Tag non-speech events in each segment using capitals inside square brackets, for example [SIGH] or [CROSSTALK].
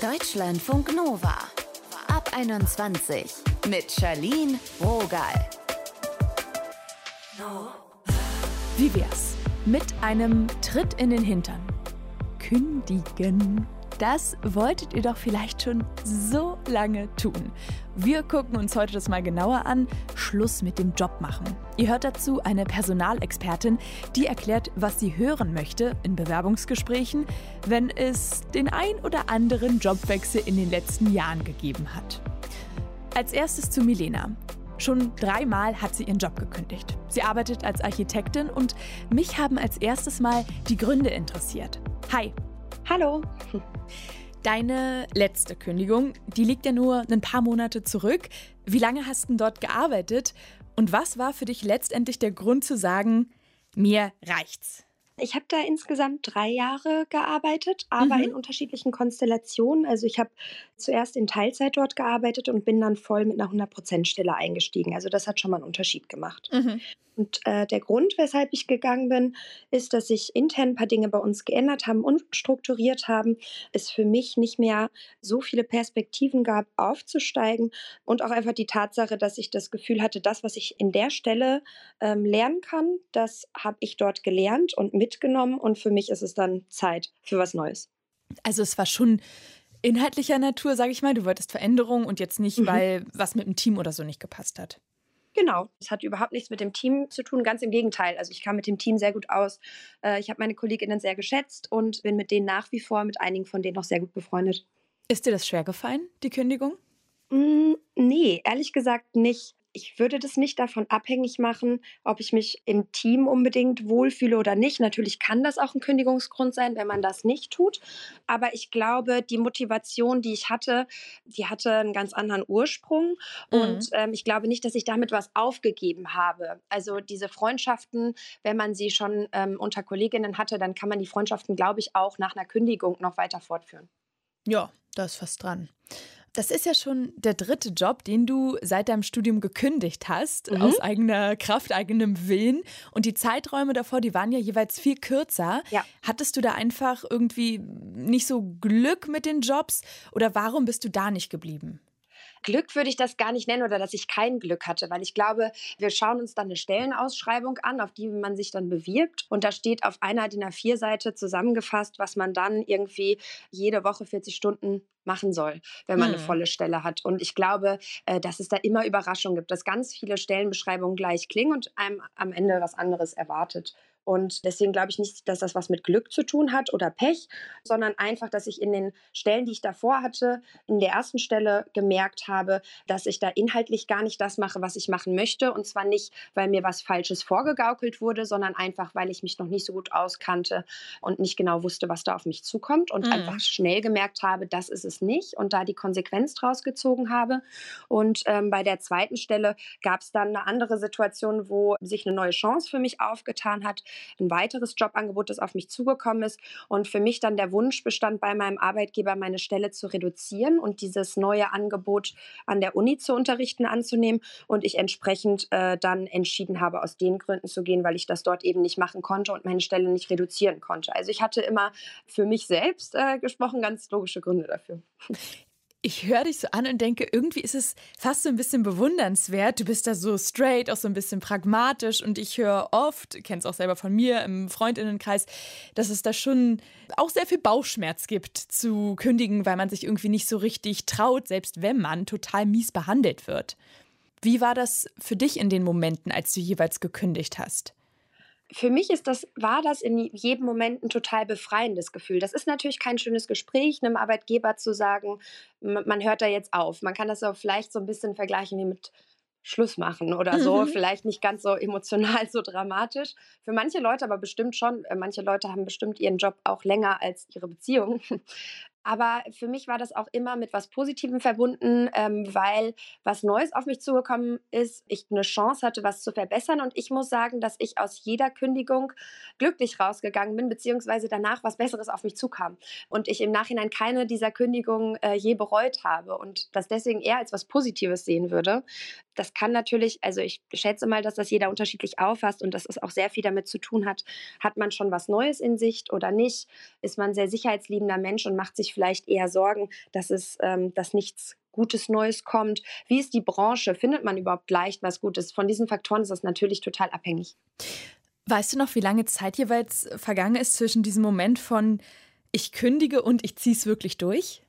Deutschlandfunk Nova. Ab 21 mit Charlene Rogal. Wie wär's mit einem Tritt in den Hintern? Kündigen. Das wolltet ihr doch vielleicht schon so lange tun. Wir gucken uns heute das mal genauer an. Schluss mit dem Job machen. Ihr hört dazu eine Personalexpertin, die erklärt, was sie hören möchte in Bewerbungsgesprächen, wenn es den ein oder anderen Jobwechsel in den letzten Jahren gegeben hat. Als erstes zu Milena. Schon dreimal hat sie ihren Job gekündigt. Sie arbeitet als Architektin und mich haben als erstes Mal die Gründe interessiert. Hi. Hallo. Deine letzte Kündigung, die liegt ja nur ein paar Monate zurück. Wie lange hast du dort gearbeitet? Und was war für dich letztendlich der Grund zu sagen, mir reicht's? Ich habe da insgesamt drei Jahre gearbeitet, aber Mhm. in unterschiedlichen Konstellationen. Also ich habe zuerst in Teilzeit dort gearbeitet und bin dann voll mit einer 100%-Stelle eingestiegen. Also das hat schon mal einen Unterschied gemacht. Mhm. Und äh, der Grund, weshalb ich gegangen bin, ist, dass sich intern ein paar Dinge bei uns geändert haben und strukturiert haben. Es für mich nicht mehr so viele Perspektiven gab, aufzusteigen. Und auch einfach die Tatsache, dass ich das Gefühl hatte, das, was ich in der Stelle ähm, lernen kann, das habe ich dort gelernt und mitgenommen. Und für mich ist es dann Zeit für was Neues. Also es war schon inhaltlicher Natur, sage ich mal. Du wolltest Veränderung und jetzt nicht, Mhm. weil was mit dem Team oder so nicht gepasst hat. Genau, es hat überhaupt nichts mit dem Team zu tun, ganz im Gegenteil. Also ich kam mit dem Team sehr gut aus. Äh, Ich habe meine Kolleginnen sehr geschätzt und bin mit denen nach wie vor, mit einigen von denen noch sehr gut befreundet. Ist dir das schwer gefallen, die Kündigung? Mm, Nee, ehrlich gesagt nicht. Ich würde das nicht davon abhängig machen, ob ich mich im Team unbedingt wohlfühle oder nicht. Natürlich kann das auch ein Kündigungsgrund sein, wenn man das nicht tut. Aber ich glaube, die Motivation, die ich hatte, die hatte einen ganz anderen Ursprung. Und ähm, ich glaube nicht, dass ich damit was aufgegeben habe. Also diese Freundschaften, wenn man sie schon ähm, unter Kolleginnen hatte, dann kann man die Freundschaften, glaube ich, auch nach einer Kündigung noch weiter fortführen. Ja, da ist was dran. Das ist ja schon der dritte Job, den du seit deinem Studium gekündigt hast, Mhm. aus eigener Kraft, eigenem Willen. Und die Zeiträume davor, die waren ja jeweils viel kürzer. Ja. Hattest du da einfach irgendwie nicht so Glück mit den Jobs oder warum bist du da nicht geblieben? Glück würde ich das gar nicht nennen oder dass ich kein Glück hatte, weil ich glaube, wir schauen uns dann eine Stellenausschreibung an, auf die man sich dann bewirbt und da steht auf einer DIN A4-Seite zusammengefasst, was man dann irgendwie jede Woche 40 Stunden machen soll, wenn man eine Hm. volle Stelle hat. Und ich glaube, äh, dass es da immer Überraschungen gibt, dass ganz viele Stellenbeschreibungen gleich klingen und einem am Ende was anderes erwartet. Und deswegen glaube ich nicht, dass das was mit Glück zu tun hat oder Pech, sondern einfach, dass ich in den Stellen, die ich davor hatte, in der ersten Stelle gemerkt habe, dass ich da inhaltlich gar nicht das mache, was ich machen möchte. Und zwar nicht, weil mir was Falsches vorgegaukelt wurde, sondern einfach, weil ich mich noch nicht so gut auskannte und nicht genau wusste, was da auf mich zukommt und Mhm. einfach schnell gemerkt habe, das ist es nicht und da die Konsequenz draus gezogen habe. Und ähm, bei der zweiten Stelle gab es dann eine andere Situation, wo sich eine neue Chance für mich aufgetan hat, ein weiteres Jobangebot, das auf mich zugekommen ist und für mich dann der Wunsch bestand, bei meinem Arbeitgeber meine Stelle zu reduzieren und dieses neue Angebot an der Uni zu unterrichten anzunehmen und ich entsprechend äh, dann entschieden habe, aus den Gründen zu gehen, weil ich das dort eben nicht machen konnte und meine Stelle nicht reduzieren konnte. Also ich hatte immer für mich selbst äh, gesprochen ganz logische Gründe dafür. Ich höre dich so an und denke, irgendwie ist es fast so ein bisschen bewundernswert. Du bist da so straight, auch so ein bisschen pragmatisch und ich höre oft, kenn's auch selber von mir im Freundinnenkreis, dass es da schon auch sehr viel Bauchschmerz gibt zu kündigen, weil man sich irgendwie nicht so richtig traut, selbst wenn man total mies behandelt wird. Wie war das für dich in den Momenten, als du jeweils gekündigt hast? Für mich ist das, war das in jedem Moment ein total befreiendes Gefühl. Das ist natürlich kein schönes Gespräch, einem Arbeitgeber zu sagen, man hört da jetzt auf. Man kann das auch vielleicht so ein bisschen vergleichen wie mit Schluss machen oder so. Mhm. Vielleicht nicht ganz so emotional, [LAUGHS] so dramatisch. Für manche Leute aber bestimmt schon. Äh, Manche Leute haben bestimmt ihren Job auch länger als ihre Beziehung. Aber für mich war das auch immer mit was Positivem verbunden, ähm, weil was Neues auf mich zugekommen ist, ich eine Chance hatte, was zu verbessern. Und ich muss sagen, dass ich aus jeder Kündigung glücklich rausgegangen bin, beziehungsweise danach was Besseres auf mich zukam. Und ich im Nachhinein keine dieser Kündigungen äh, je bereut habe und das deswegen eher als was Positives sehen würde. Das kann natürlich, also ich schätze mal, dass das jeder unterschiedlich auffasst und dass es auch sehr viel damit zu tun hat, hat man schon was Neues in Sicht oder nicht? Ist man sehr sicherheitsliebender Mensch und macht sich sich vielleicht eher Sorgen, dass es, ähm, dass nichts Gutes Neues kommt? Wie ist die Branche? Findet man überhaupt leicht was Gutes? Von diesen Faktoren ist das natürlich total abhängig. Weißt du noch, wie lange Zeit jeweils vergangen ist zwischen diesem Moment von ich kündige und ich ziehe es wirklich durch?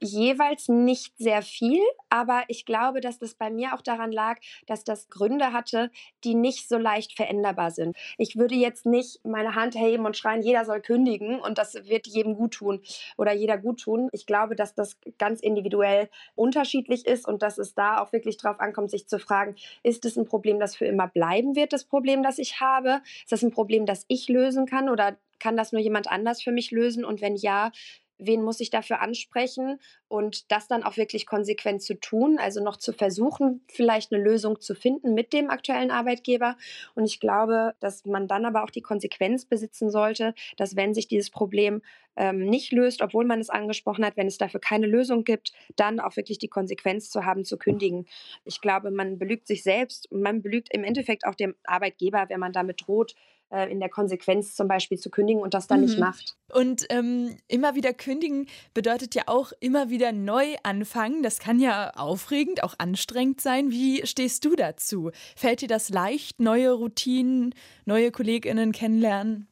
Jeweils nicht sehr viel, aber ich glaube, dass das bei mir auch daran lag, dass das Gründe hatte, die nicht so leicht veränderbar sind. Ich würde jetzt nicht meine Hand heben und schreien, jeder soll kündigen und das wird jedem gut tun oder jeder gut tun. Ich glaube, dass das ganz individuell unterschiedlich ist und dass es da auch wirklich drauf ankommt, sich zu fragen, ist es ein Problem, das für immer bleiben wird, das Problem, das ich habe? Ist das ein Problem, das ich lösen kann oder kann das nur jemand anders für mich lösen? Und wenn ja, wen muss ich dafür ansprechen und das dann auch wirklich konsequent zu tun, also noch zu versuchen, vielleicht eine Lösung zu finden mit dem aktuellen Arbeitgeber. Und ich glaube, dass man dann aber auch die Konsequenz besitzen sollte, dass wenn sich dieses Problem ähm, nicht löst, obwohl man es angesprochen hat, wenn es dafür keine Lösung gibt, dann auch wirklich die Konsequenz zu haben, zu kündigen. Ich glaube, man belügt sich selbst und man belügt im Endeffekt auch dem Arbeitgeber, wenn man damit droht, äh, in der Konsequenz zum Beispiel zu kündigen und das dann mhm. nicht macht. Und ähm, immer wieder kündigen bedeutet ja auch immer wieder neu anfangen. Das kann ja aufregend, auch anstrengend sein. Wie stehst du dazu? Fällt dir das leicht, neue Routinen, neue KollegInnen kennenlernen?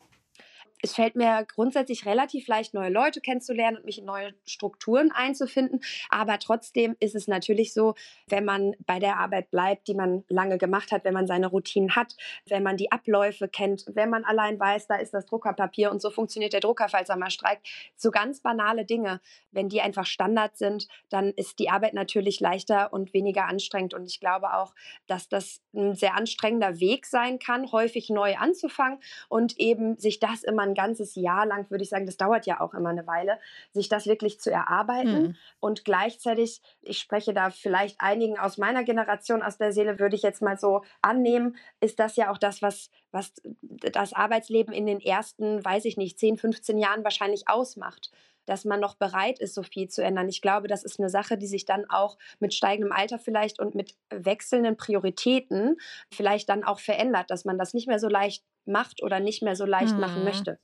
Es fällt mir grundsätzlich relativ leicht, neue Leute kennenzulernen und mich in neue Strukturen einzufinden. Aber trotzdem ist es natürlich so, wenn man bei der Arbeit bleibt, die man lange gemacht hat, wenn man seine Routinen hat, wenn man die Abläufe kennt, wenn man allein weiß, da ist das Druckerpapier und so funktioniert der Drucker, falls er mal streikt. So ganz banale Dinge, wenn die einfach Standard sind, dann ist die Arbeit natürlich leichter und weniger anstrengend. Und ich glaube auch, dass das ein sehr anstrengender Weg sein kann, häufig neu anzufangen und eben sich das immer ein ganzes Jahr lang, würde ich sagen, das dauert ja auch immer eine Weile, sich das wirklich zu erarbeiten. Mhm. Und gleichzeitig, ich spreche da vielleicht einigen aus meiner Generation aus der Seele, würde ich jetzt mal so annehmen, ist das ja auch das, was, was das Arbeitsleben in den ersten, weiß ich nicht, 10, 15 Jahren wahrscheinlich ausmacht dass man noch bereit ist, so viel zu ändern. Ich glaube, das ist eine Sache, die sich dann auch mit steigendem Alter vielleicht und mit wechselnden Prioritäten vielleicht dann auch verändert, dass man das nicht mehr so leicht macht oder nicht mehr so leicht hm. machen möchte.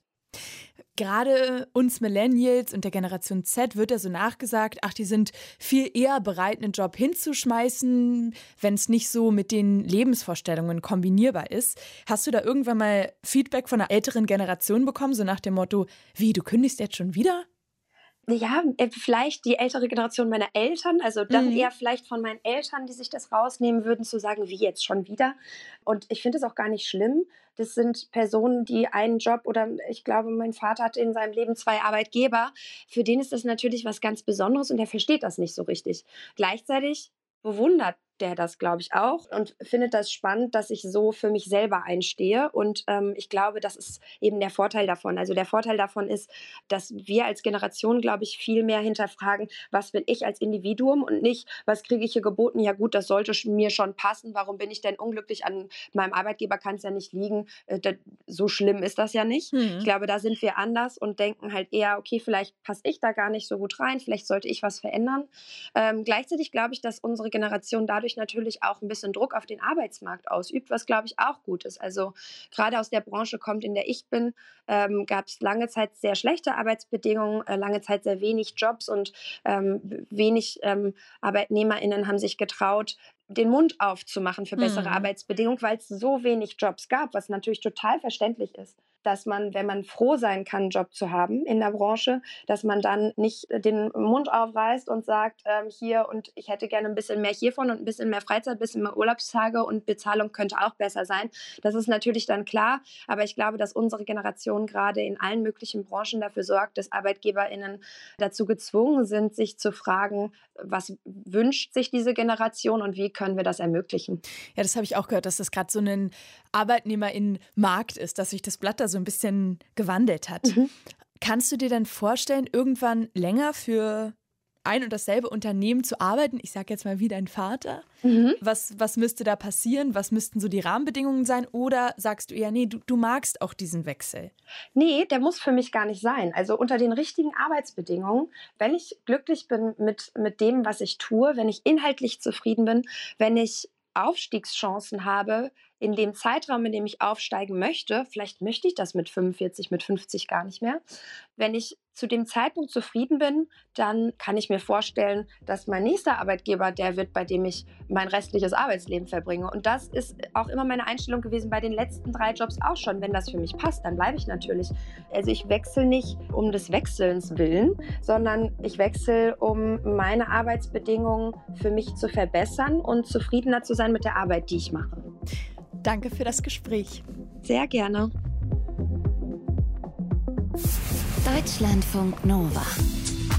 Gerade uns Millennials und der Generation Z wird ja so nachgesagt, ach, die sind viel eher bereit, einen Job hinzuschmeißen, wenn es nicht so mit den Lebensvorstellungen kombinierbar ist. Hast du da irgendwann mal Feedback von einer älteren Generation bekommen, so nach dem Motto, wie, du kündigst jetzt schon wieder? Ja, äh, vielleicht die ältere Generation meiner Eltern, also dann mhm. eher vielleicht von meinen Eltern, die sich das rausnehmen würden, zu sagen, wie jetzt schon wieder. Und ich finde es auch gar nicht schlimm. Das sind Personen, die einen Job oder ich glaube, mein Vater hatte in seinem Leben zwei Arbeitgeber. Für den ist das natürlich was ganz Besonderes und er versteht das nicht so richtig. Gleichzeitig bewundert der das, glaube ich, auch und findet das spannend, dass ich so für mich selber einstehe. Und ähm, ich glaube, das ist eben der Vorteil davon. Also der Vorteil davon ist, dass wir als Generation, glaube ich, viel mehr hinterfragen, was will ich als Individuum und nicht, was kriege ich hier geboten? Ja gut, das sollte mir schon passen. Warum bin ich denn unglücklich an meinem Arbeitgeber? Kann es ja nicht liegen. Äh, so schlimm ist das ja nicht. Mhm. Ich glaube, da sind wir anders und denken halt eher, okay, vielleicht passe ich da gar nicht so gut rein, vielleicht sollte ich was verändern. Ähm, gleichzeitig glaube ich, dass unsere Generation dadurch dadurch natürlich auch ein bisschen Druck auf den Arbeitsmarkt ausübt, was, glaube ich, auch gut ist. Also gerade aus der Branche kommt, in der ich bin, ähm, gab es lange Zeit sehr schlechte Arbeitsbedingungen, äh, lange Zeit sehr wenig Jobs und ähm, wenig ähm, ArbeitnehmerInnen haben sich getraut, den Mund aufzumachen für bessere mhm. Arbeitsbedingungen, weil es so wenig Jobs gab, was natürlich total verständlich ist dass man, wenn man froh sein kann, einen Job zu haben in der Branche, dass man dann nicht den Mund aufreißt und sagt, ähm, hier und ich hätte gerne ein bisschen mehr hiervon und ein bisschen mehr Freizeit, ein bisschen mehr Urlaubstage und Bezahlung könnte auch besser sein. Das ist natürlich dann klar, aber ich glaube, dass unsere Generation gerade in allen möglichen Branchen dafür sorgt, dass ArbeitgeberInnen dazu gezwungen sind, sich zu fragen, was wünscht sich diese Generation und wie können wir das ermöglichen? Ja, das habe ich auch gehört, dass das gerade so ein Arbeitnehmer-in-Markt ist, dass sich das Blatt da so ein bisschen gewandelt hat. Mhm. Kannst du dir dann vorstellen, irgendwann länger für ein und dasselbe Unternehmen zu arbeiten? Ich sage jetzt mal wie dein Vater. Mhm. Was, was müsste da passieren? Was müssten so die Rahmenbedingungen sein? Oder sagst du eher, nee, du, du magst auch diesen Wechsel? Nee, der muss für mich gar nicht sein. Also unter den richtigen Arbeitsbedingungen, wenn ich glücklich bin mit, mit dem, was ich tue, wenn ich inhaltlich zufrieden bin, wenn ich Aufstiegschancen habe in dem Zeitraum, in dem ich aufsteigen möchte, vielleicht möchte ich das mit 45, mit 50 gar nicht mehr, wenn ich zu dem Zeitpunkt zufrieden bin, dann kann ich mir vorstellen, dass mein nächster Arbeitgeber der wird, bei dem ich mein restliches Arbeitsleben verbringe. Und das ist auch immer meine Einstellung gewesen bei den letzten drei Jobs auch schon. Wenn das für mich passt, dann bleibe ich natürlich. Also ich wechsle nicht um des Wechselns willen, sondern ich wechsle, um meine Arbeitsbedingungen für mich zu verbessern und zufriedener zu sein mit der Arbeit, die ich mache. Danke für das Gespräch. Sehr gerne. Deutschlandfunk Nova.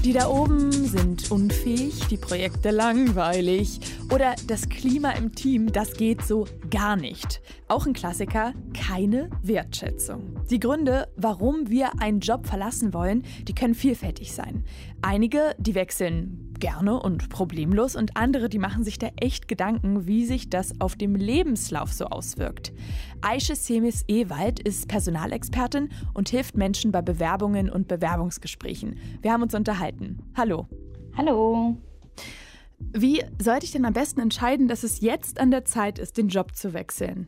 Die da oben sind unfähig, die Projekte langweilig oder das Klima im Team, das geht so gar nicht. Auch ein Klassiker, keine Wertschätzung. Die Gründe, warum wir einen Job verlassen wollen, die können vielfältig sein. Einige, die wechseln gerne und problemlos und andere, die machen sich da echt Gedanken, wie sich das auf dem Lebenslauf so auswirkt. Aische Semis Ewald ist Personalexpertin und hilft Menschen bei Bewerbungen und Bewerbungsgesprächen. Wir haben uns unterhalten. Hallo. Hallo. Wie sollte ich denn am besten entscheiden, dass es jetzt an der Zeit ist, den Job zu wechseln?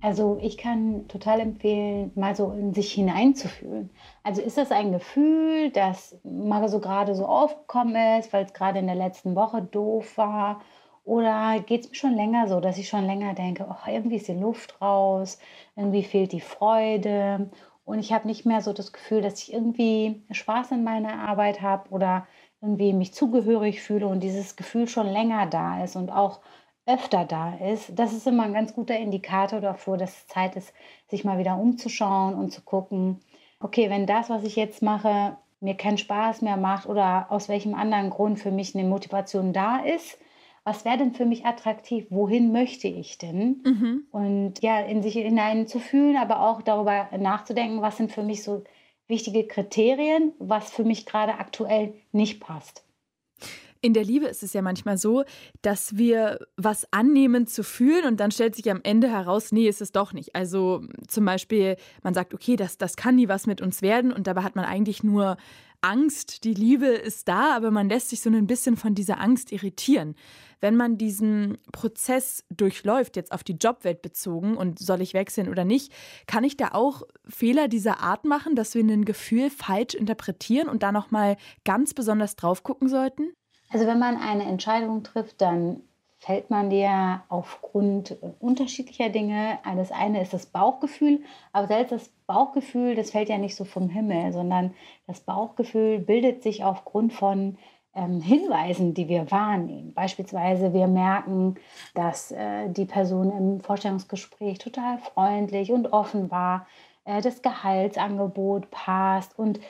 Also ich kann total empfehlen, mal so in sich hineinzufühlen. Also ist das ein Gefühl, das mal so gerade so aufgekommen ist, weil es gerade in der letzten Woche doof war? Oder geht es mir schon länger so, dass ich schon länger denke, oh, irgendwie ist die Luft raus, irgendwie fehlt die Freude und ich habe nicht mehr so das Gefühl, dass ich irgendwie Spaß in meiner Arbeit habe oder irgendwie mich zugehörig fühle und dieses Gefühl schon länger da ist und auch öfter da ist, das ist immer ein ganz guter Indikator davor, dass es Zeit ist, sich mal wieder umzuschauen und zu gucken, okay, wenn das, was ich jetzt mache, mir keinen Spaß mehr macht oder aus welchem anderen Grund für mich eine Motivation da ist, was wäre denn für mich attraktiv? Wohin möchte ich denn? Mhm. Und ja, in sich hinein zu fühlen, aber auch darüber nachzudenken, was sind für mich so wichtige Kriterien, was für mich gerade aktuell nicht passt. In der Liebe ist es ja manchmal so, dass wir was annehmen zu fühlen und dann stellt sich am Ende heraus, nee, ist es doch nicht. Also zum Beispiel, man sagt, okay, das, das kann nie was mit uns werden und dabei hat man eigentlich nur Angst, die Liebe ist da, aber man lässt sich so ein bisschen von dieser Angst irritieren. Wenn man diesen Prozess durchläuft, jetzt auf die Jobwelt bezogen und soll ich wechseln oder nicht, kann ich da auch Fehler dieser Art machen, dass wir ein Gefühl falsch interpretieren und da nochmal ganz besonders drauf gucken sollten? Also wenn man eine Entscheidung trifft, dann fällt man dir aufgrund unterschiedlicher Dinge. Das eine ist das Bauchgefühl, aber selbst das Bauchgefühl, das fällt ja nicht so vom Himmel, sondern das Bauchgefühl bildet sich aufgrund von ähm, Hinweisen, die wir wahrnehmen. Beispielsweise wir merken, dass äh, die Person im Vorstellungsgespräch total freundlich und offen war, äh, das Gehaltsangebot passt und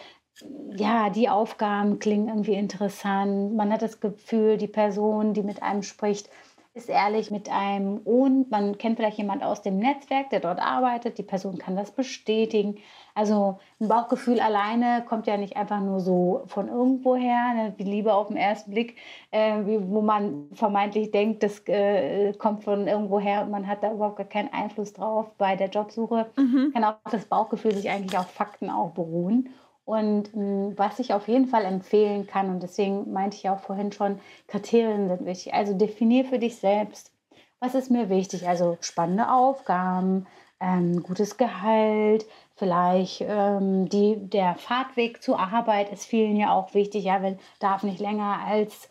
ja, die Aufgaben klingen irgendwie interessant. Man hat das Gefühl, die Person, die mit einem spricht, ist ehrlich mit einem und man kennt vielleicht jemand aus dem Netzwerk, der dort arbeitet. Die Person kann das bestätigen. Also ein Bauchgefühl alleine kommt ja nicht einfach nur so von irgendwoher, ne? die Liebe auf den ersten Blick, äh, wo man vermeintlich denkt, das äh, kommt von irgendwoher und man hat da überhaupt gar keinen Einfluss drauf. Bei der Jobsuche mhm. kann auch das Bauchgefühl sich eigentlich auf Fakten auch beruhen. Und mh, hm, was ich auf jeden Fall empfehlen kann, und deswegen meinte ich auch vorhin schon, Kriterien sind wichtig. Also definier für dich selbst, was ist mir wichtig. Also spannende Aufgaben, ähm, gutes Gehalt, vielleicht ähm, die, der Fahrtweg zur Arbeit ist vielen ja auch wichtig. Ja, wenn darf nicht länger als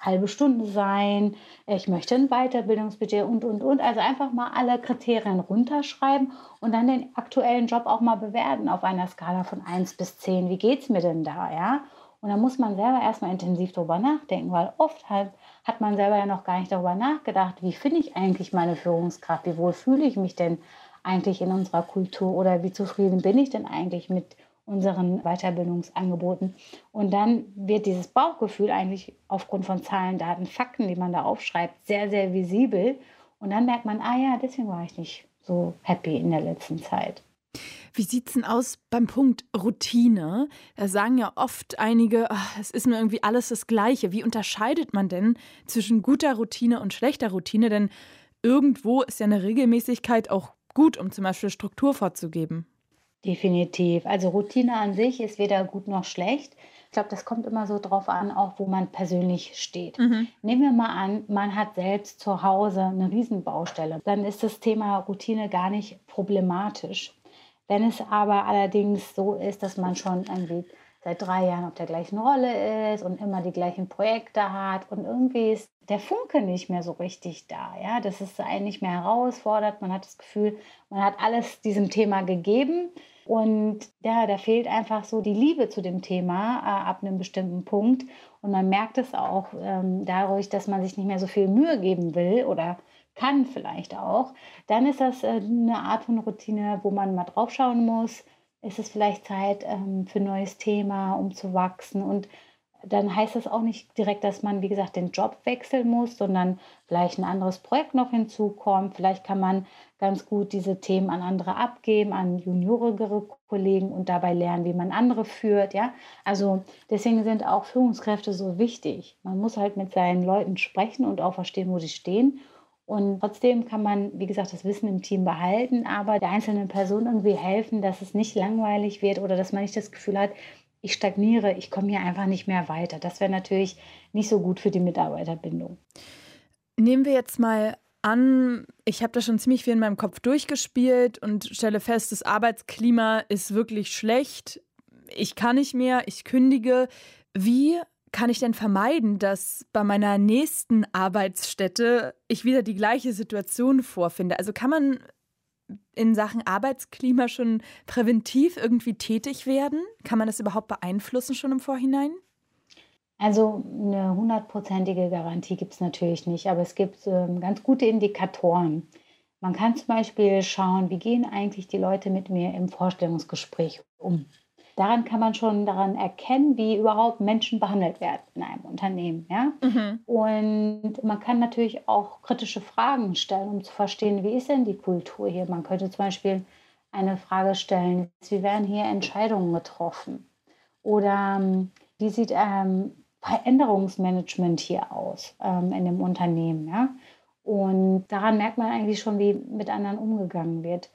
halbe Stunde sein, ich möchte ein Weiterbildungsbudget und, und, und. Also einfach mal alle Kriterien runterschreiben und dann den aktuellen Job auch mal bewerten auf einer Skala von 1 bis 10. Wie geht es mir denn da, ja? Und da muss man selber erstmal intensiv drüber nachdenken, weil oft halt hat man selber ja noch gar nicht darüber nachgedacht, wie finde ich eigentlich meine Führungskraft, wie wohl fühle ich mich denn eigentlich in unserer Kultur oder wie zufrieden bin ich denn eigentlich mit unseren Weiterbildungsangeboten. Und dann wird dieses Bauchgefühl eigentlich aufgrund von Zahlen, Daten, Fakten, die man da aufschreibt, sehr, sehr visibel. Und dann merkt man, ah ja, deswegen war ich nicht so happy in der letzten Zeit. Wie sieht es denn aus beim Punkt Routine? Da sagen ja oft einige, es ist mir irgendwie alles das Gleiche. Wie unterscheidet man denn zwischen guter Routine und schlechter Routine? Denn irgendwo ist ja eine Regelmäßigkeit auch gut, um zum Beispiel Struktur vorzugeben. Definitiv. Also Routine an sich ist weder gut noch schlecht. Ich glaube, das kommt immer so drauf an, auch wo man persönlich steht. Mhm. Nehmen wir mal an, man hat selbst zu Hause eine Riesenbaustelle. Dann ist das Thema Routine gar nicht problematisch. Wenn es aber allerdings so ist, dass man schon irgendwie seit drei Jahren auf der gleichen Rolle ist und immer die gleichen Projekte hat und irgendwie ist der Funke nicht mehr so richtig da. Ja, das ist einen nicht mehr herausfordert. Man hat das Gefühl, man hat alles diesem Thema gegeben und ja, da fehlt einfach so die Liebe zu dem Thema äh, ab einem bestimmten Punkt. Und man merkt es auch ähm, dadurch, dass man sich nicht mehr so viel Mühe geben will oder kann vielleicht auch. Dann ist das äh, eine Art von Routine, wo man mal drauf schauen muss. Ist es vielleicht Zeit ähm, für ein neues Thema, um zu wachsen? Und dann heißt das auch nicht direkt, dass man, wie gesagt, den Job wechseln muss, sondern vielleicht ein anderes Projekt noch hinzukommt. Vielleicht kann man ganz gut diese Themen an andere abgeben, an juniorigere Kollegen und dabei lernen, wie man andere führt. Ja? Also deswegen sind auch Führungskräfte so wichtig. Man muss halt mit seinen Leuten sprechen und auch verstehen, wo sie stehen. Und trotzdem kann man, wie gesagt, das Wissen im Team behalten, aber der einzelnen Person irgendwie helfen, dass es nicht langweilig wird oder dass man nicht das Gefühl hat, ich stagniere, ich komme hier einfach nicht mehr weiter. Das wäre natürlich nicht so gut für die Mitarbeiterbindung. Nehmen wir jetzt mal an, ich habe da schon ziemlich viel in meinem Kopf durchgespielt und stelle fest, das Arbeitsklima ist wirklich schlecht. Ich kann nicht mehr, ich kündige. Wie kann ich denn vermeiden, dass bei meiner nächsten Arbeitsstätte ich wieder die gleiche Situation vorfinde? Also kann man in Sachen Arbeitsklima schon präventiv irgendwie tätig werden? Kann man das überhaupt beeinflussen schon im Vorhinein? Also eine hundertprozentige Garantie gibt es natürlich nicht, aber es gibt ähm, ganz gute Indikatoren. Man kann zum Beispiel schauen, wie gehen eigentlich die Leute mit mir im Vorstellungsgespräch um daran kann man schon daran erkennen, wie überhaupt Menschen behandelt werden in einem Unternehmen. Ja? Mhm. Und man kann natürlich auch kritische Fragen stellen, um zu verstehen, wie ist denn die Kultur hier. Man könnte zum Beispiel eine Frage stellen, wie werden hier Entscheidungen getroffen? Oder ähm, wie sieht ähm, Veränderungsmanagement hier aus ähm, in dem Unternehmen? Ja? Und daran merkt man eigentlich schon, wie mit anderen umgegangen wird.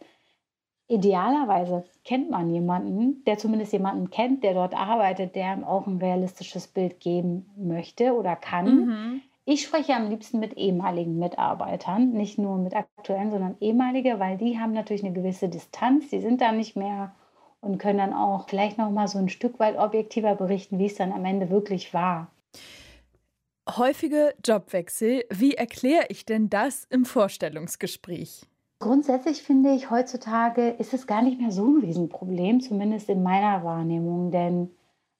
Idealerweise kennt man jemanden, der zumindest jemanden kennt, der dort arbeitet, der ihm auch ein realistisches Bild geben möchte oder kann. Mhm. Ich spreche am liebsten mit ehemaligen Mitarbeitern, nicht nur mit aktuellen, sondern ehemalige, weil die haben natürlich eine gewisse Distanz, die sind da nicht mehr und können dann auch vielleicht noch mal so ein Stück weit objektiver berichten, wie es dann am Ende wirklich war. Häufige Jobwechsel, wie erkläre ich denn das im Vorstellungsgespräch? Grundsätzlich finde ich, heutzutage ist es gar nicht mehr so ein Riesenproblem, zumindest in meiner Wahrnehmung, denn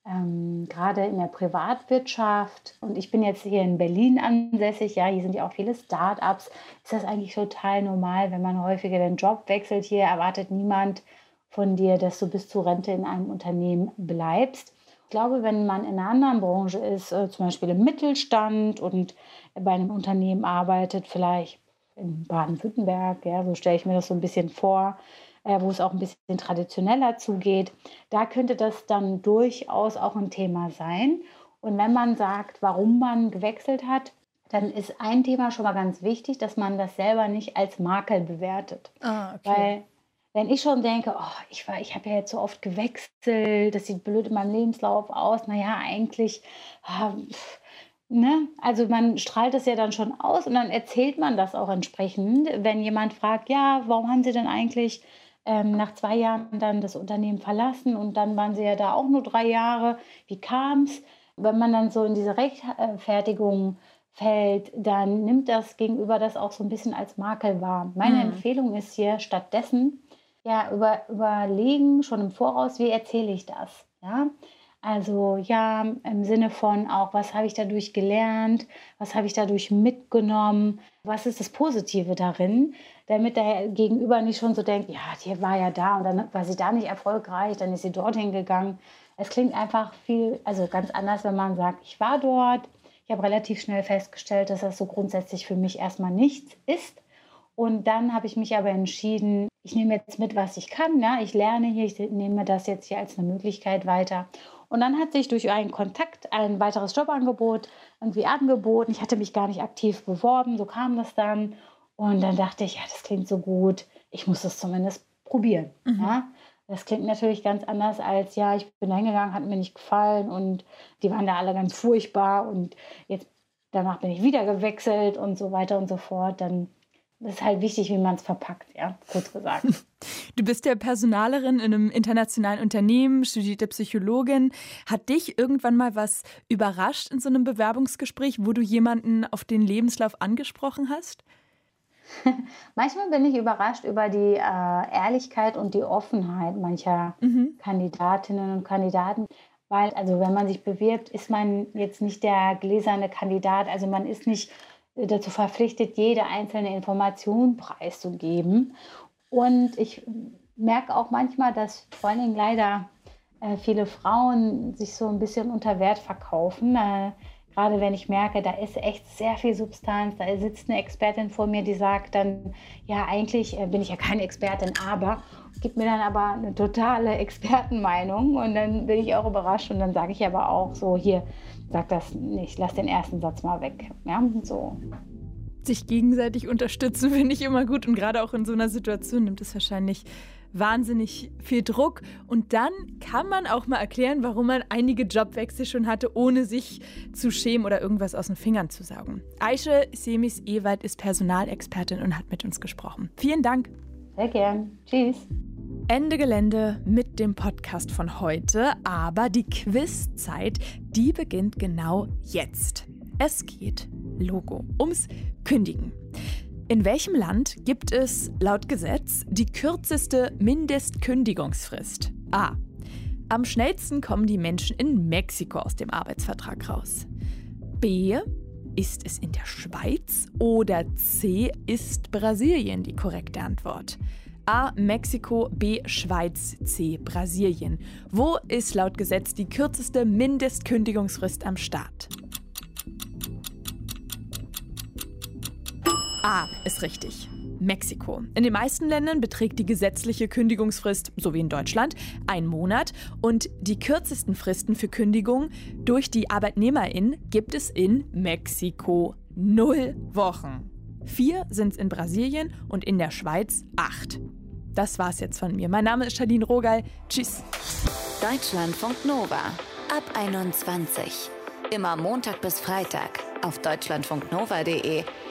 ähm, gerade in der Privatwirtschaft und ich bin jetzt hier in Berlin ansässig, ja, hier sind ja auch viele Start-ups, ist das eigentlich total normal, wenn man häufiger den Job wechselt. Hier erwartet niemand von dir, dass du bis zur Rente in einem Unternehmen bleibst. Ich glaube, wenn man in einer anderen Branche ist, äh, zum Beispiel im Mittelstand und bei einem Unternehmen arbeitet, vielleicht in Baden-Württemberg, ja, so stelle ich mir das so ein bisschen vor, äh, wo es auch ein bisschen traditioneller zugeht. Da könnte das dann durchaus auch ein Thema sein. Und wenn man sagt, warum man gewechselt hat, dann ist ein Thema schon mal ganz wichtig, dass man das selber nicht als Makel bewertet. Ah, okay. Weil wenn ich schon denke, oh, ich, ich habe ja jetzt so oft gewechselt, das sieht blöd in meinem Lebenslauf aus, naja, eigentlich, ah, pff, Ne? Also man strahlt es ja dann schon aus und dann erzählt man das auch entsprechend. Wenn jemand fragt, ja, warum haben Sie denn eigentlich ähm, nach zwei Jahren dann das Unternehmen verlassen und dann waren Sie ja da auch nur drei Jahre, wie kam es? Wenn man dann so in diese Rechtfertigung fällt, dann nimmt das Gegenüber das auch so ein bisschen als Makel wahr. Meine mhm. Empfehlung ist hier stattdessen, ja, über, überlegen schon im Voraus, wie erzähle ich das? Ja? Also ja, im Sinne von auch, was habe ich dadurch gelernt, was habe ich dadurch mitgenommen, was ist das Positive darin, damit der Gegenüber nicht schon so denkt, ja, die war ja da und dann war sie da nicht erfolgreich, dann ist sie dorthin gegangen. Es klingt einfach viel, also ganz anders, wenn man sagt, ich war dort. Ich habe relativ schnell festgestellt, dass das so grundsätzlich für mich erstmal nichts ist. Und dann habe ich mich aber entschieden, ich nehme jetzt mit, was ich kann. Ja? Ich lerne hier, ich nehme das jetzt hier als eine Möglichkeit weiter. Und dann hat sich durch einen Kontakt ein weiteres Jobangebot irgendwie angeboten. Ich hatte mich gar nicht aktiv beworben, so kam das dann. Und dann dachte ich, ja, das klingt so gut, ich muss es zumindest probieren. Mhm. Ja? Das klingt natürlich ganz anders als, ja, ich bin hingegangen, hat mir nicht gefallen und die waren da alle ganz furchtbar und jetzt danach bin ich wieder gewechselt und so weiter und so fort. Dann ist halt wichtig, wie man es verpackt, ja, kurz gesagt. Du bist ja Personalerin in einem internationalen Unternehmen, studierte Psychologin. Hat dich irgendwann mal was überrascht in so einem Bewerbungsgespräch, wo du jemanden auf den Lebenslauf angesprochen hast? [LAUGHS] Manchmal bin ich überrascht über die äh, Ehrlichkeit und die Offenheit mancher mhm. Kandidatinnen und Kandidaten. Weil, also wenn man sich bewirbt, ist man jetzt nicht der gläserne Kandidat. Also man ist nicht dazu verpflichtet, jede einzelne Information preiszugeben. Und ich merke auch manchmal, dass vor allen Dingen leider äh, viele Frauen sich so ein bisschen unter Wert verkaufen. Gerade wenn ich merke, da ist echt sehr viel Substanz, da sitzt eine Expertin vor mir, die sagt dann, ja, eigentlich äh, bin ich ja keine Expertin, aber gibt mir dann aber eine totale [LAUGHS] Expertenmeinung und dann bin ich auch überrascht und dann sage ich aber auch so, hier, sag das nicht, lass den ersten Satz mal weg. Ja, so. Sich gegenseitig unterstützen [LAUGHS] finde ich immer gut und gerade auch in so einer Situation nimmt es wahrscheinlich wahnsinnig viel Druck und dann kann man auch mal erklären, warum man einige Jobwechsel schon hatte, ohne sich zu schämen oder irgendwas aus den Fingern zu saugen. Aische Semis-Ewald ist Personalexpertin und hat mit uns gesprochen. Vielen Dank. Sehr gern. Tschüss. Ende Gelände mit dem Podcast von heute, aber die Quizzeit, die beginnt genau jetzt. Es geht, Logo, ums Kündigen. In welchem Land gibt es laut Gesetz die kürzeste Mindestkündigungsfrist? A. Am schnellsten kommen die Menschen in Mexiko aus dem Arbeitsvertrag raus. B. Ist es in der Schweiz? Oder C. Ist Brasilien die korrekte Antwort? A. Mexiko, B. Schweiz, C. Brasilien. Wo ist laut Gesetz die kürzeste Mindestkündigungsfrist am Start? A ist richtig. Mexiko. In den meisten Ländern beträgt die gesetzliche Kündigungsfrist, so wie in Deutschland, ein Monat und die kürzesten Fristen für Kündigung durch die Arbeitnehmerin gibt es in Mexiko null Wochen. Vier sind es in Brasilien und in der Schweiz acht. Das war's jetzt von mir. Mein Name ist Charlene Rogal. Tschüss. Deutschlandfunk Nova ab 21. Immer Montag bis Freitag auf deutschlandfunknova.de